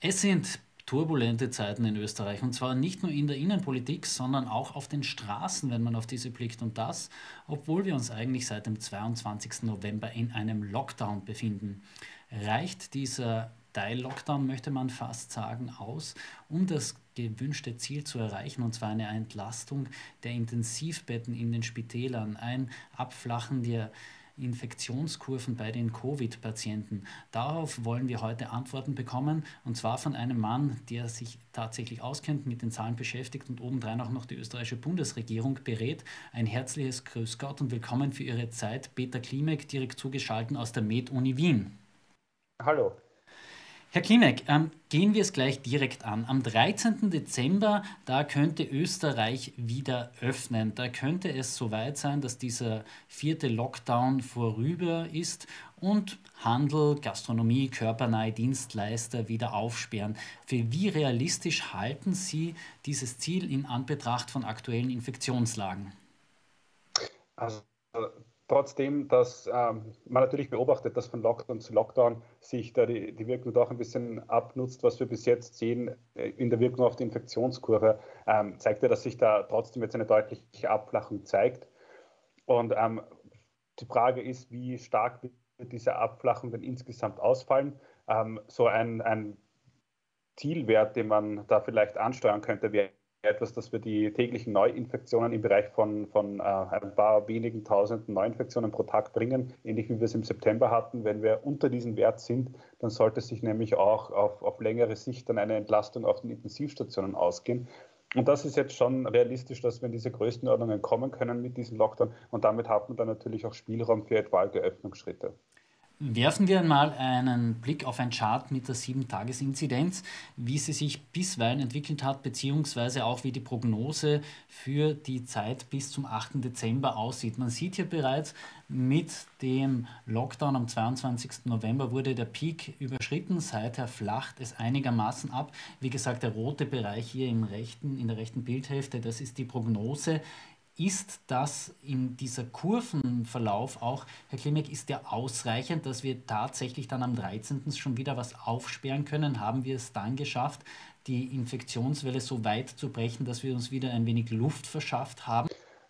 Es sind turbulente Zeiten in Österreich und zwar nicht nur in der Innenpolitik, sondern auch auf den Straßen, wenn man auf diese blickt. Und das, obwohl wir uns eigentlich seit dem 22. November in einem Lockdown befinden. Reicht dieser Teil-Lockdown, möchte man fast sagen, aus, um das gewünschte Ziel zu erreichen, und zwar eine Entlastung der Intensivbetten in den Spitälern, ein Abflachen der Infektionskurven bei den Covid-Patienten? Darauf wollen wir heute Antworten bekommen und zwar von einem Mann, der sich tatsächlich auskennt, mit den Zahlen beschäftigt und obendrein auch noch die österreichische Bundesregierung berät. Ein herzliches Grüß Gott und willkommen für Ihre Zeit, Peter Klimek, direkt zugeschaltet aus der Med-Uni Wien. Hallo. Herr Klimek, ähm, gehen wir es gleich direkt an. Am 13. Dezember, da könnte Österreich wieder öffnen. Da könnte es soweit sein, dass dieser vierte Lockdown vorüber ist und Handel, Gastronomie, körpernahe Dienstleister wieder aufsperren. Für wie realistisch halten Sie dieses Ziel in Anbetracht von aktuellen Infektionslagen? Also trotzdem, dass ähm, man natürlich beobachtet, dass von Lockdown zu Lockdown sich da die, die Wirkung doch ein bisschen abnutzt, was wir bis jetzt sehen äh, in der Wirkung auf die Infektionskurve, ähm, zeigt ja, dass sich da trotzdem jetzt eine deutliche Abflachung zeigt. Und ähm, die Frage ist, wie stark wird diese Abflachung denn insgesamt ausfallen? Ähm, so ein, ein Zielwert, den man da vielleicht ansteuern könnte, wäre etwas, dass wir die täglichen Neuinfektionen im Bereich von, von äh, ein paar wenigen tausenden Neuinfektionen pro Tag bringen, ähnlich wie wir es im September hatten. Wenn wir unter diesem Wert sind, dann sollte sich nämlich auch auf, auf längere Sicht dann eine Entlastung auf den Intensivstationen ausgehen. Und das ist jetzt schon realistisch, dass wir in diese Größenordnungen kommen können mit diesem Lockdown. Und damit hat man dann natürlich auch Spielraum für etwaige Öffnungsschritte. Werfen wir einmal einen Blick auf ein Chart mit der 7-Tages-Inzidenz, wie sie sich bisweilen entwickelt hat, beziehungsweise auch wie die Prognose für die Zeit bis zum 8. Dezember aussieht. Man sieht hier bereits, mit dem Lockdown am 22. November wurde der Peak überschritten. Seither flacht es einigermaßen ab. Wie gesagt, der rote Bereich hier im rechten, in der rechten Bildhälfte, das ist die Prognose. Ist das in dieser Kurvenverlauf auch, Herr Klimek, ist der ausreichend, dass wir tatsächlich dann am 13. schon wieder was aufsperren können? Haben wir es dann geschafft, die Infektionswelle so weit zu brechen, dass wir uns wieder ein wenig Luft verschafft haben?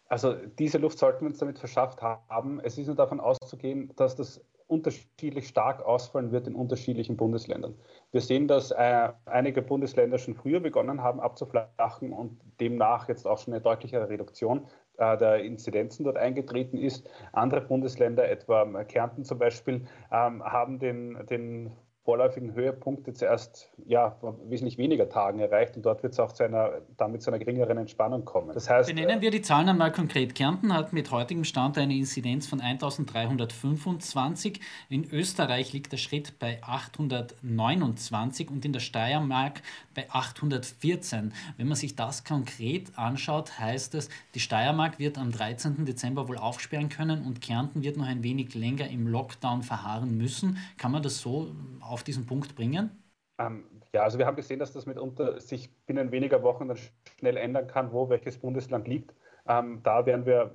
Also diese Luft sollten wir uns damit verschafft haben. Es ist nur davon auszugehen, dass das unterschiedlich stark ausfallen wird in unterschiedlichen Bundesländern. Wir sehen, dass äh, einige Bundesländer schon früher begonnen haben abzuflachen und demnach jetzt auch schon eine deutlichere Reduktion äh, der Inzidenzen dort eingetreten ist. Andere Bundesländer, etwa Kärnten zum Beispiel, ähm, haben den, den vorläufigen Höhepunkte zuerst ja, wesentlich weniger Tagen erreicht und dort wird es auch zu einer, damit zu einer geringeren Entspannung kommen. Das heißt, Benennen wir die Zahlen einmal konkret. Kärnten hat mit heutigem Stand eine Inzidenz von 1325. In Österreich liegt der Schritt bei 829 und in der Steiermark bei 814. Wenn man sich das konkret anschaut, heißt es, die Steiermark wird am 13. Dezember wohl aufsperren können und Kärnten wird noch ein wenig länger im Lockdown verharren müssen. Kann man das so auf auf diesen Punkt bringen? Ähm, ja, also wir haben gesehen, dass das mitunter sich binnen weniger Wochen dann schnell ändern kann, wo welches Bundesland liegt. Ähm, da werden wir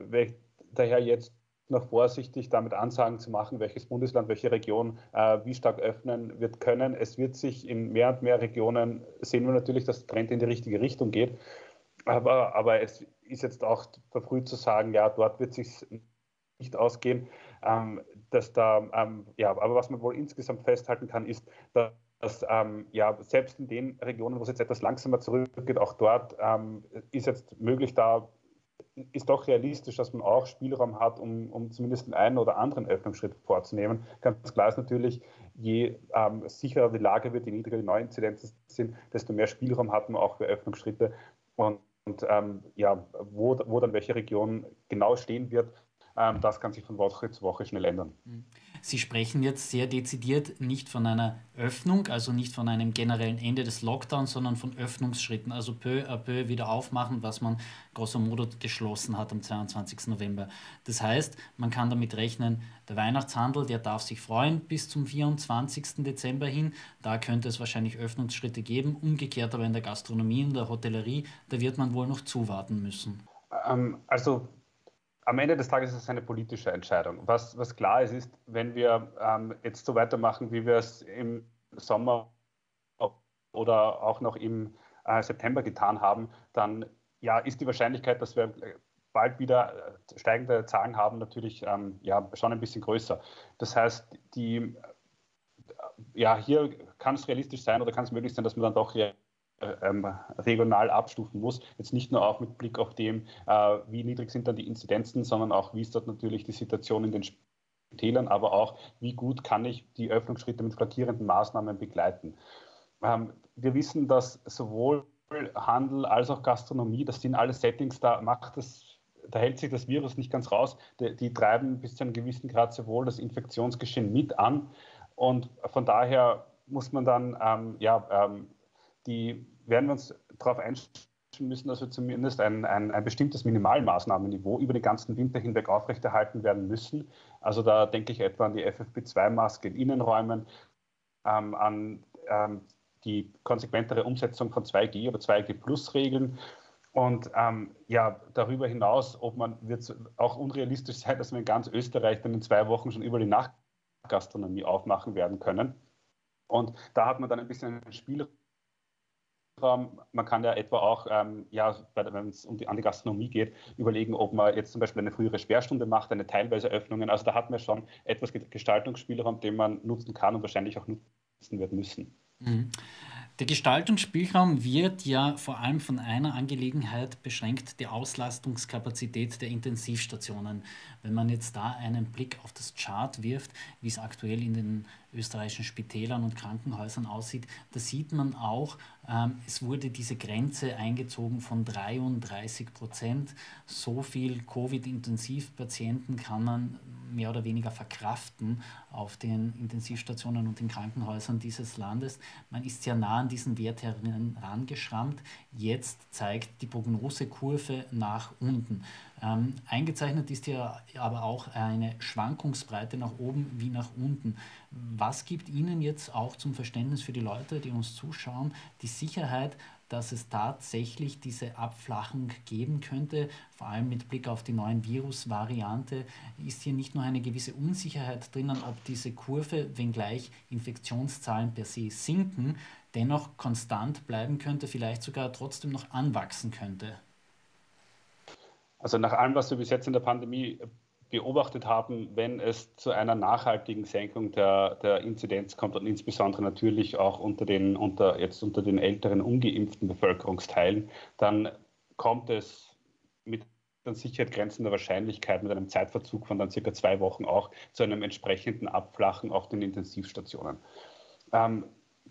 daher jetzt noch vorsichtig damit Ansagen zu machen, welches Bundesland, welche Region äh, wie stark öffnen wird können. Es wird sich in mehr und mehr Regionen sehen wir natürlich, dass der Trend in die richtige Richtung geht. Aber, aber es ist jetzt auch verfrüht zu sagen, ja, dort wird sich nicht ausgehen, ähm, dass da, ähm, ja, aber was man wohl insgesamt festhalten kann, ist, dass ähm, ja, selbst in den Regionen, wo es jetzt etwas langsamer zurückgeht, auch dort ähm, ist jetzt möglich, da ist doch realistisch, dass man auch Spielraum hat, um, um zumindest einen oder anderen Öffnungsschritt vorzunehmen. Ganz klar ist natürlich, je ähm, sicherer die Lage wird, je niedriger die Neuinzidenzen sind, desto mehr Spielraum hat man auch für Öffnungsschritte. Und, und ähm, ja, wo, wo dann welche Region genau stehen wird, das kann sich von Woche zu Woche schnell ändern. Mhm. Sie sprechen jetzt sehr dezidiert nicht von einer Öffnung, also nicht von einem generellen Ende des Lockdowns, sondern von Öffnungsschritten, also peu à peu wieder aufmachen, was man grosso modo geschlossen hat am 22. November. Das heißt, man kann damit rechnen, der Weihnachtshandel, der darf sich freuen bis zum 24. Dezember hin. Da könnte es wahrscheinlich Öffnungsschritte geben. Umgekehrt aber in der Gastronomie und der Hotellerie, da wird man wohl noch zuwarten müssen. Ähm, also am Ende des Tages ist es eine politische Entscheidung. Was, was klar ist, ist, wenn wir ähm, jetzt so weitermachen, wie wir es im Sommer oder auch noch im äh, September getan haben, dann ja, ist die Wahrscheinlichkeit, dass wir bald wieder äh, steigende Zahlen haben, natürlich ähm, ja, schon ein bisschen größer. Das heißt, die, ja, hier kann es realistisch sein oder kann es möglich sein, dass man dann doch äh, ähm, regional abstufen muss. Jetzt nicht nur auch mit Blick auf dem, äh, wie niedrig sind dann die Inzidenzen, sondern auch, wie ist dort natürlich die Situation in den Spitälern, aber auch, wie gut kann ich die Öffnungsschritte mit flankierenden Maßnahmen begleiten. Ähm, wir wissen, dass sowohl Handel als auch Gastronomie, das sind alle Settings, da macht das da hält sich das Virus nicht ganz raus. Die, die, treiben bis zu einem gewissen Grad sowohl das Infektionsgeschehen mit an. Und von daher muss man dann, ähm, ja, ähm, die werden wir uns darauf einstellen müssen, dass wir zumindest ein, ein, ein bestimmtes Minimalmaßnahmenniveau über den ganzen Winter hinweg aufrechterhalten werden müssen. Also da denke ich etwa an die FFP2-Maske in Innenräumen, ähm, an ähm, die konsequentere Umsetzung von 2G oder 2G-Plus-Regeln. Und ähm, ja, darüber hinaus, ob man wird auch unrealistisch sein, dass wir in ganz Österreich dann in zwei Wochen schon über die Nachtgastronomie aufmachen werden können. Und da hat man dann ein bisschen Spielraum. Man kann ja etwa auch, ähm, ja, wenn es um die, an die Gastronomie geht, überlegen, ob man jetzt zum Beispiel eine frühere Sperrstunde macht, eine teilweise Öffnungen. Also da hat man schon etwas Gestaltungsspielraum, den man nutzen kann und wahrscheinlich auch nutzen wird müssen. Mhm. Der Gestaltungsspielraum wird ja vor allem von einer Angelegenheit beschränkt, die Auslastungskapazität der Intensivstationen. Wenn man jetzt da einen Blick auf das Chart wirft, wie es aktuell in den österreichischen Spitälern und Krankenhäusern aussieht, da sieht man auch, ähm, es wurde diese Grenze eingezogen von 33 Prozent. So viel Covid-Intensivpatienten kann man mehr oder weniger verkraften auf den Intensivstationen und den Krankenhäusern dieses Landes. Man ist sehr nah an diesen Wert herangeschrammt. Jetzt zeigt die Prognosekurve nach unten. Ähm, eingezeichnet ist ja aber auch eine Schwankungsbreite nach oben wie nach unten. Was gibt Ihnen jetzt auch zum Verständnis für die Leute, die uns zuschauen, die Sicherheit, dass es tatsächlich diese Abflachung geben könnte, vor allem mit Blick auf die neuen Virusvariante, ist hier nicht nur eine gewisse Unsicherheit drinnen, ob diese Kurve, wenngleich Infektionszahlen per se sinken, dennoch konstant bleiben könnte, vielleicht sogar trotzdem noch anwachsen könnte. Also nach allem, was wir bis jetzt in der Pandemie beobachtet haben, wenn es zu einer nachhaltigen Senkung der, der Inzidenz kommt und insbesondere natürlich auch unter den, unter, jetzt unter den älteren ungeimpften Bevölkerungsteilen, dann kommt es mit an Sicherheit grenzender Wahrscheinlichkeit mit einem Zeitverzug von dann circa zwei Wochen auch zu einem entsprechenden Abflachen auf den Intensivstationen. Ähm,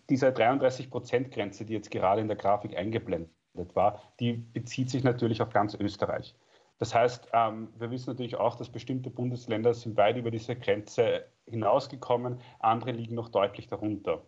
diese 33-Prozent-Grenze, die jetzt gerade in der Grafik eingeblendet war, die bezieht sich natürlich auf ganz Österreich. Das heißt, ähm, wir wissen natürlich auch, dass bestimmte Bundesländer sind weit über diese Grenze hinausgekommen, andere liegen noch deutlich darunter.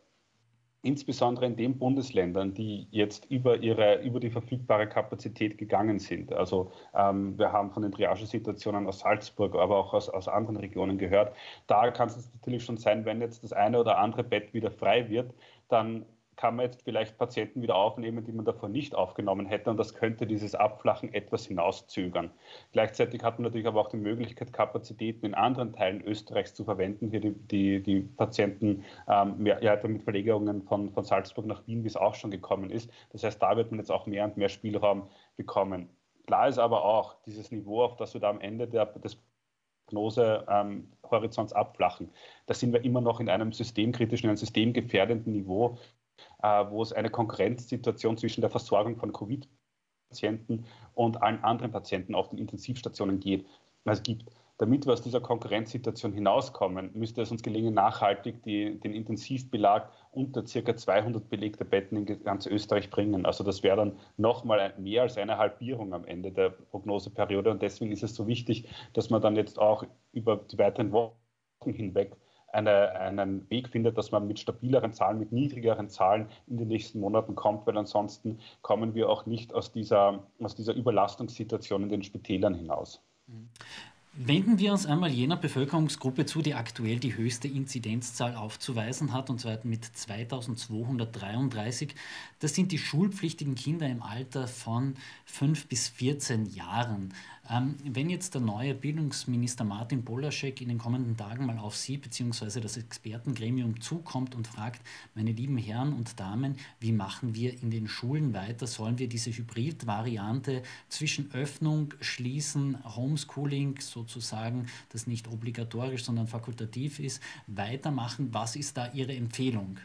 Insbesondere in den Bundesländern, die jetzt über, ihre, über die verfügbare Kapazität gegangen sind. Also ähm, wir haben von den Triagesituationen aus Salzburg, aber auch aus, aus anderen Regionen gehört. Da kann es natürlich schon sein, wenn jetzt das eine oder andere Bett wieder frei wird, dann kann man jetzt vielleicht Patienten wieder aufnehmen, die man davor nicht aufgenommen hätte. Und das könnte dieses Abflachen etwas hinauszögern. Gleichzeitig hat man natürlich aber auch die Möglichkeit, Kapazitäten in anderen Teilen Österreichs zu verwenden. Hier die, die, die Patienten ähm, mehr, ja, mit Verlegungen von, von Salzburg nach Wien, wie es auch schon gekommen ist. Das heißt, da wird man jetzt auch mehr und mehr Spielraum bekommen. Klar ist aber auch dieses Niveau, auf das wir da am Ende der, des Prognosehorizonts ähm, abflachen. Da sind wir immer noch in einem systemkritischen, einem systemgefährdenden Niveau, wo es eine Konkurrenzsituation zwischen der Versorgung von Covid-Patienten und allen anderen Patienten auf den Intensivstationen geht, also gibt. Damit wir aus dieser Konkurrenzsituation hinauskommen, müsste es uns gelingen, nachhaltig die, den Intensivbelag unter ca. 200 belegte Betten in ganz Österreich bringen. Also das wäre dann nochmal mehr als eine Halbierung am Ende der Prognoseperiode. Und deswegen ist es so wichtig, dass man dann jetzt auch über die weiteren Wochen hinweg eine, einen Weg findet, dass man mit stabileren Zahlen, mit niedrigeren Zahlen in den nächsten Monaten kommt, weil ansonsten kommen wir auch nicht aus dieser, aus dieser Überlastungssituation in den Spitälern hinaus. Wenden wir uns einmal jener Bevölkerungsgruppe zu, die aktuell die höchste Inzidenzzahl aufzuweisen hat, und zwar mit 2233. Das sind die schulpflichtigen Kinder im Alter von 5 bis 14 Jahren. Ähm, wenn jetzt der neue Bildungsminister Martin Bolaschek in den kommenden Tagen mal auf Sie bzw. das Expertengremium zukommt und fragt, meine lieben Herren und Damen, wie machen wir in den Schulen weiter? Sollen wir diese Hybrid-Variante zwischen Öffnung, Schließen, Homeschooling sozusagen, das nicht obligatorisch, sondern fakultativ ist, weitermachen? Was ist da Ihre Empfehlung?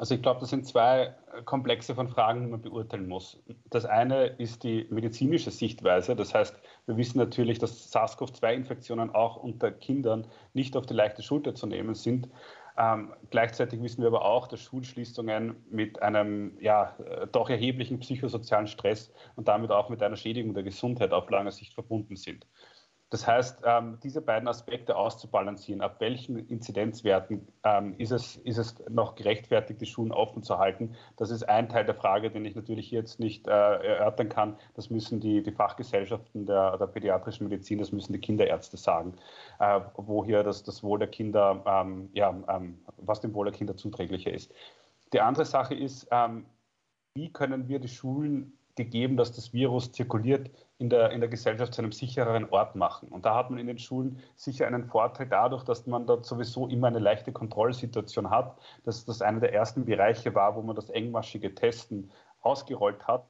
Also ich glaube, das sind zwei Komplexe von Fragen, die man beurteilen muss. Das eine ist die medizinische Sichtweise. Das heißt, wir wissen natürlich, dass SARS-CoV-2-Infektionen auch unter Kindern nicht auf die leichte Schulter zu nehmen sind. Ähm, gleichzeitig wissen wir aber auch, dass Schulschließungen mit einem ja, doch erheblichen psychosozialen Stress und damit auch mit einer Schädigung der Gesundheit auf lange Sicht verbunden sind. Das heißt, ähm, diese beiden Aspekte auszubalancieren, ab welchen Inzidenzwerten ähm, ist, es, ist es noch gerechtfertigt, die Schulen offen zu halten, das ist ein Teil der Frage, den ich natürlich jetzt nicht äh, erörtern kann. Das müssen die, die Fachgesellschaften der, der, pädiatrischen Medizin, das müssen die Kinderärzte sagen, äh, wo hier das, das Wohl der Kinder, ähm, ja, ähm, was dem Wohl der Kinder zuträglicher ist. Die andere Sache ist, ähm, wie können wir die Schulen gegeben, dass das Virus zirkuliert, in der, in der Gesellschaft zu einem sichereren Ort machen. Und da hat man in den Schulen sicher einen Vorteil dadurch, dass man dort sowieso immer eine leichte Kontrollsituation hat, dass das einer der ersten Bereiche war, wo man das engmaschige Testen ausgerollt hat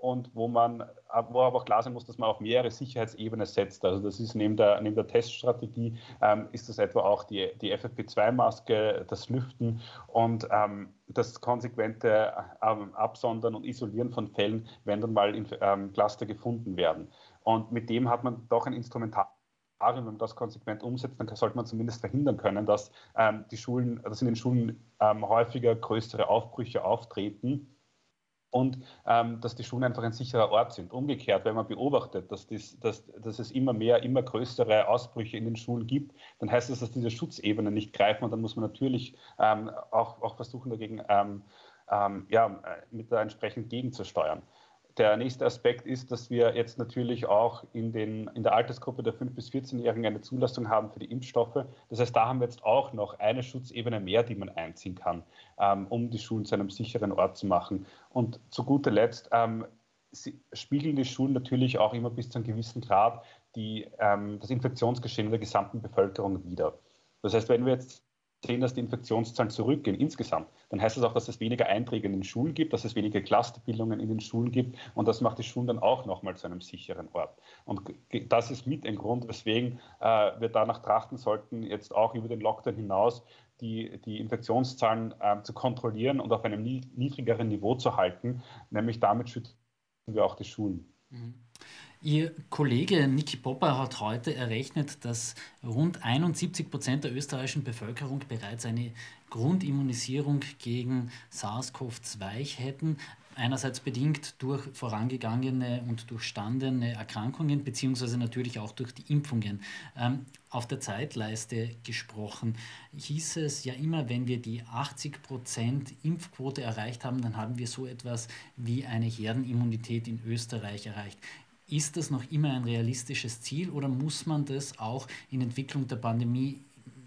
und wo man, wo aber auch klar sein muss, dass man auf mehrere Sicherheitsebenen setzt. Also das ist neben der, neben der Teststrategie, ähm, ist das etwa auch die, die FFP2-Maske, das Lüften und ähm, das konsequente ähm, Absondern und Isolieren von Fällen, wenn dann mal in, ähm, Cluster gefunden werden. Und mit dem hat man doch ein Instrumentarium wenn man das konsequent umsetzt, dann sollte man zumindest verhindern können, dass ähm, die Schulen, dass in den Schulen ähm, häufiger größere Aufbrüche auftreten und ähm, dass die Schulen einfach ein sicherer Ort sind. Umgekehrt, wenn man beobachtet, dass, dies, dass, dass, es immer mehr, immer größere Ausbrüche in den Schulen gibt, dann heißt das, dass diese Schutzebenen nicht greifen und dann muss man natürlich ähm, auch, auch, versuchen, dagegen ähm, ähm ja, äh, mit da entsprechend gegenzusteuern. Der nächste Aspekt ist, dass wir jetzt natürlich auch in, den, in der Altersgruppe der 5- bis 14-Jährigen eine Zulassung haben für die Impfstoffe. Das heißt, da haben wir jetzt auch noch eine Schutzebene mehr, die man einziehen kann, ähm, um die Schulen zu einem sicheren Ort zu machen. Und zu guter Letzt ähm, spiegeln die Schulen natürlich auch immer bis zu einem gewissen Grad die, ähm, das Infektionsgeschehen der gesamten Bevölkerung wider. Das heißt, wenn wir jetzt sehen, dass die Infektionszahlen zurückgehen insgesamt, dann heißt das auch, dass es weniger Einträge in den Schulen gibt, dass es weniger Clusterbildungen in den Schulen gibt und das macht die Schulen dann auch nochmal zu einem sicheren Ort. Und das ist mit ein Grund, weswegen äh, wir danach trachten sollten, jetzt auch über den Lockdown hinaus die, die Infektionszahlen äh, zu kontrollieren und auf einem niedrigeren Niveau zu halten, nämlich damit schützen wir auch die Schulen. Mhm. Ihr Kollege Niki Popper hat heute errechnet, dass rund 71 Prozent der österreichischen Bevölkerung bereits eine Grundimmunisierung gegen SARS-CoV-2 hätten. Einerseits bedingt durch vorangegangene und durchstandene Erkrankungen, beziehungsweise natürlich auch durch die Impfungen. Ähm, auf der Zeitleiste gesprochen hieß es ja immer, wenn wir die 80 Prozent Impfquote erreicht haben, dann haben wir so etwas wie eine Herdenimmunität in Österreich erreicht. Ist das noch immer ein realistisches Ziel oder muss man das auch in Entwicklung der Pandemie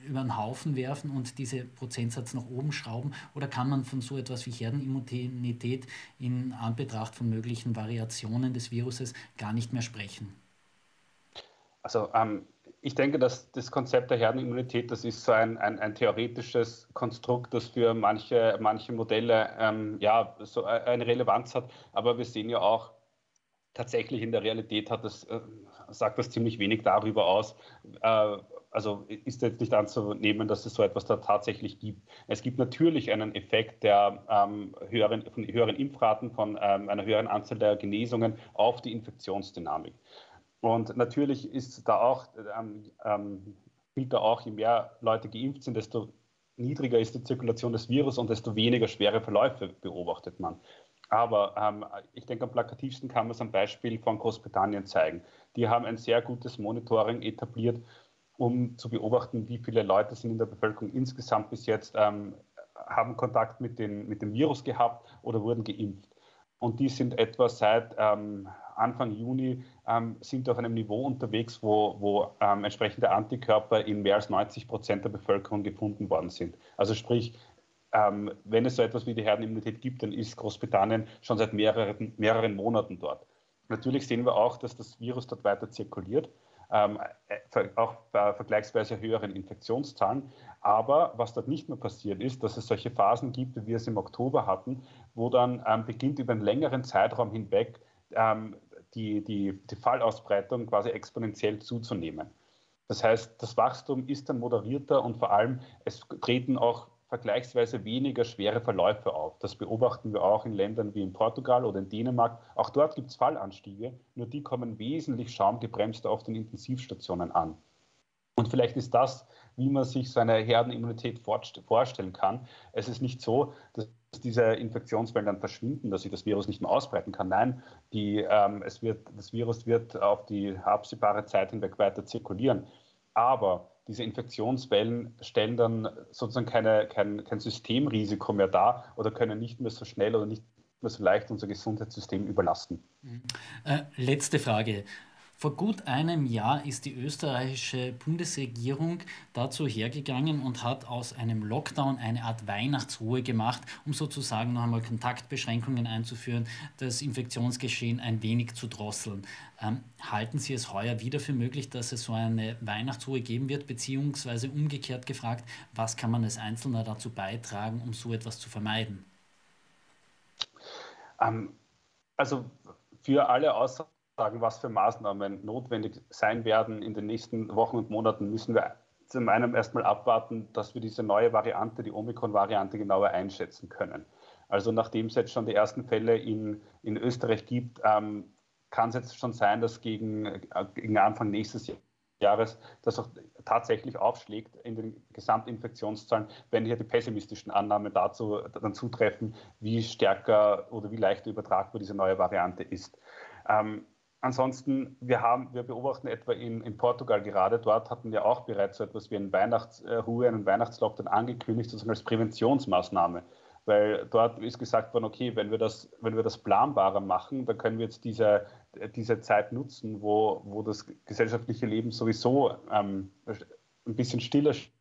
über den Haufen werfen und diese Prozentsatz nach oben schrauben? Oder kann man von so etwas wie Herdenimmunität in Anbetracht von möglichen Variationen des Viruses gar nicht mehr sprechen? Also ähm, ich denke, dass das Konzept der Herdenimmunität, das ist so ein, ein, ein theoretisches Konstrukt, das für manche, manche Modelle ähm, ja, so eine Relevanz hat. Aber wir sehen ja auch, tatsächlich in der Realität hat das, äh, sagt das ziemlich wenig darüber aus. Äh, also ist jetzt nicht anzunehmen, dass es so etwas da tatsächlich gibt. Es gibt natürlich einen Effekt der ähm, höheren, von höheren Impfraten, von ähm, einer höheren Anzahl der Genesungen auf die Infektionsdynamik. Und natürlich ist da auch, ähm, ähm, gilt da auch, je mehr Leute geimpft sind, desto niedriger ist die Zirkulation des Virus und desto weniger schwere Verläufe beobachtet man. Aber ähm, ich denke, am plakativsten kann man es am Beispiel von Großbritannien zeigen. Die haben ein sehr gutes Monitoring etabliert, um zu beobachten, wie viele Leute sind in der Bevölkerung insgesamt bis jetzt, ähm, haben Kontakt mit, den, mit dem Virus gehabt oder wurden geimpft. und die sind etwa seit ähm, Anfang Juni ähm, sind auf einem Niveau unterwegs, wo, wo ähm, entsprechende Antikörper in mehr als 90 Prozent der Bevölkerung gefunden worden sind. Also sprich, ähm, wenn es so etwas wie die Herdenimmunität gibt, dann ist Großbritannien schon seit mehreren, mehreren Monaten dort. Natürlich sehen wir auch, dass das Virus dort weiter zirkuliert, ähm, äh, auch bei vergleichsweise höheren Infektionszahlen. Aber was dort nicht mehr passiert ist, dass es solche Phasen gibt, wie wir es im Oktober hatten, wo dann ähm, beginnt über einen längeren Zeitraum hinweg ähm, die, die, die Fallausbreitung quasi exponentiell zuzunehmen. Das heißt, das Wachstum ist dann moderierter und vor allem es treten auch vergleichsweise weniger schwere Verläufe auf. Das beobachten wir auch in Ländern wie in Portugal oder in Dänemark. Auch dort gibt es Fallanstiege, nur die kommen wesentlich schaumgebremster auf den Intensivstationen an. Und vielleicht ist das, wie man sich so eine Herdenimmunität vorstellen kann. Es ist nicht so, dass diese Infektionswellen dann verschwinden, dass sich das Virus nicht mehr ausbreiten kann. Nein, die, ähm, es wird, das Virus wird auf die absehbare Zeit hinweg weiter zirkulieren. Aber diese Infektionswellen stellen dann sozusagen keine, kein, kein Systemrisiko mehr dar oder können nicht mehr so schnell oder nicht mehr so leicht unser Gesundheitssystem überlasten. Äh, letzte Frage. Vor gut einem Jahr ist die österreichische Bundesregierung dazu hergegangen und hat aus einem Lockdown eine Art Weihnachtsruhe gemacht, um sozusagen noch einmal Kontaktbeschränkungen einzuführen, das Infektionsgeschehen ein wenig zu drosseln. Ähm, halten Sie es heuer wieder für möglich, dass es so eine Weihnachtsruhe geben wird, beziehungsweise umgekehrt gefragt, was kann man als Einzelner dazu beitragen, um so etwas zu vermeiden? Ähm, also für alle Aussagen sagen, was für Maßnahmen notwendig sein werden in den nächsten Wochen und Monaten, müssen wir zum einen erstmal abwarten, dass wir diese neue Variante, die Omikron-Variante, genauer einschätzen können. Also nachdem es jetzt schon die ersten Fälle in, in Österreich gibt, ähm, kann es jetzt schon sein, dass gegen, äh, gegen Anfang nächstes Jahres das auch tatsächlich aufschlägt in den Gesamtinfektionszahlen, wenn hier die pessimistischen Annahmen dazu dann zutreffen, wie stärker oder wie leichter übertragbar diese neue Variante ist. Ähm, Ansonsten, wir, haben, wir beobachten etwa in, in, Portugal gerade, dort hatten wir auch bereits so etwas wie eine Weihnachtsruhe, einen Weihnachtslockdown angekündigt, sozusagen als Präventionsmaßnahme. Weil dort ist gesagt worden, okay, wenn wir das, wenn wir das planbarer machen, dann können wir jetzt diese, diese Zeit nutzen, wo, wo das gesellschaftliche Leben sowieso ähm, ein bisschen stiller geht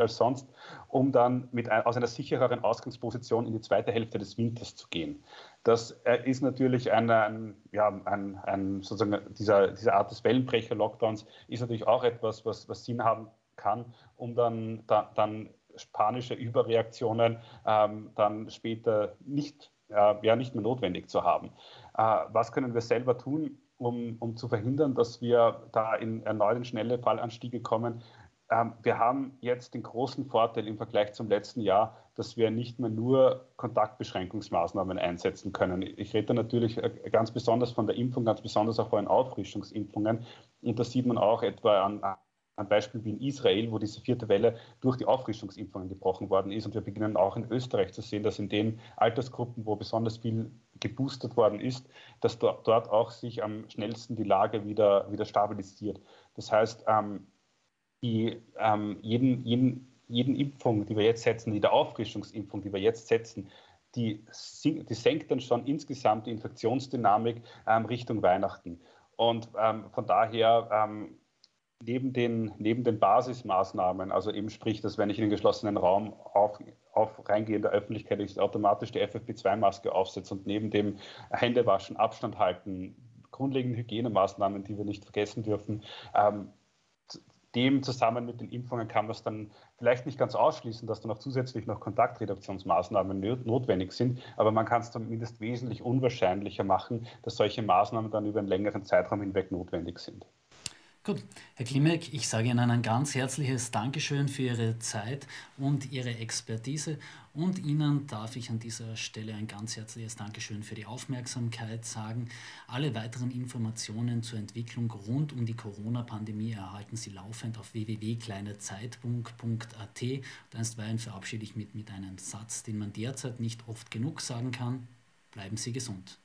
als sonst, um dann mit ein, aus einer sichereren Ausgangsposition in die zweite Hälfte des Winters zu gehen. Das äh, ist natürlich ein, ein, ja, ein, ein, sozusagen dieser, diese Art des Wellenbrecher-Lockdowns ist natürlich auch etwas, was, was Sinn haben kann, um dann, da, dann spanische Überreaktionen ähm, dann später nicht, äh, ja, nicht mehr notwendig zu haben. Äh, was können wir selber tun, um, um zu verhindern, dass wir da in erneuten schnelle Fallanstiege kommen? Ähm, wir haben jetzt den großen Vorteil im Vergleich zum letzten Jahr, dass wir nicht mehr nur Kontaktbeschränkungsmaßnahmen einsetzen können. Ich rede natürlich äh, ganz besonders von der Impfung, ganz besonders auch von Auffrischungsimpfungen. Und das sieht man auch etwa an, ein Beispiel wie in Israel, wo diese vierte Welle durch die Auffrischungsimpfungen gebrochen worden ist. Und wir beginnen auch in Österreich zu sehen, dass in den Altersgruppen, wo besonders viel geboostert worden ist, dass dort auch sich am schnellsten die Lage wieder, wieder stabilisiert. Das heißt, ähm, die ähm, jeden, jeden, jeden Impfung, die wir jetzt setzen, jede Auffrischungsimpfung, die wir jetzt setzen, die, die senkt dann schon insgesamt die Infektionsdynamik ähm, Richtung Weihnachten. Und ähm, von daher ähm, neben, den, neben den Basismaßnahmen, also eben sprich, dass wenn ich in den geschlossenen Raum auf, auf reingehe in der Öffentlichkeit, ich automatisch die FFP2-Maske aufsetze und neben dem Händewaschen, Abstand halten, grundlegende Hygienemaßnahmen, die wir nicht vergessen dürfen, ähm, dem zusammen mit den Impfungen kann man es dann vielleicht nicht ganz ausschließen, dass dann auch zusätzlich noch Kontaktreduktionsmaßnahmen notwendig sind, aber man kann es zumindest wesentlich unwahrscheinlicher machen, dass solche Maßnahmen dann über einen längeren Zeitraum hinweg notwendig sind. Gut, Herr Klimek, ich sage Ihnen ein ganz herzliches Dankeschön für Ihre Zeit und Ihre Expertise und Ihnen darf ich an dieser Stelle ein ganz herzliches Dankeschön für die Aufmerksamkeit sagen. Alle weiteren Informationen zur Entwicklung rund um die Corona-Pandemie erhalten Sie laufend auf www.kleinezeitpunkt.at. Einstweilen verabschiede ich mich mit einem Satz, den man derzeit nicht oft genug sagen kann. Bleiben Sie gesund.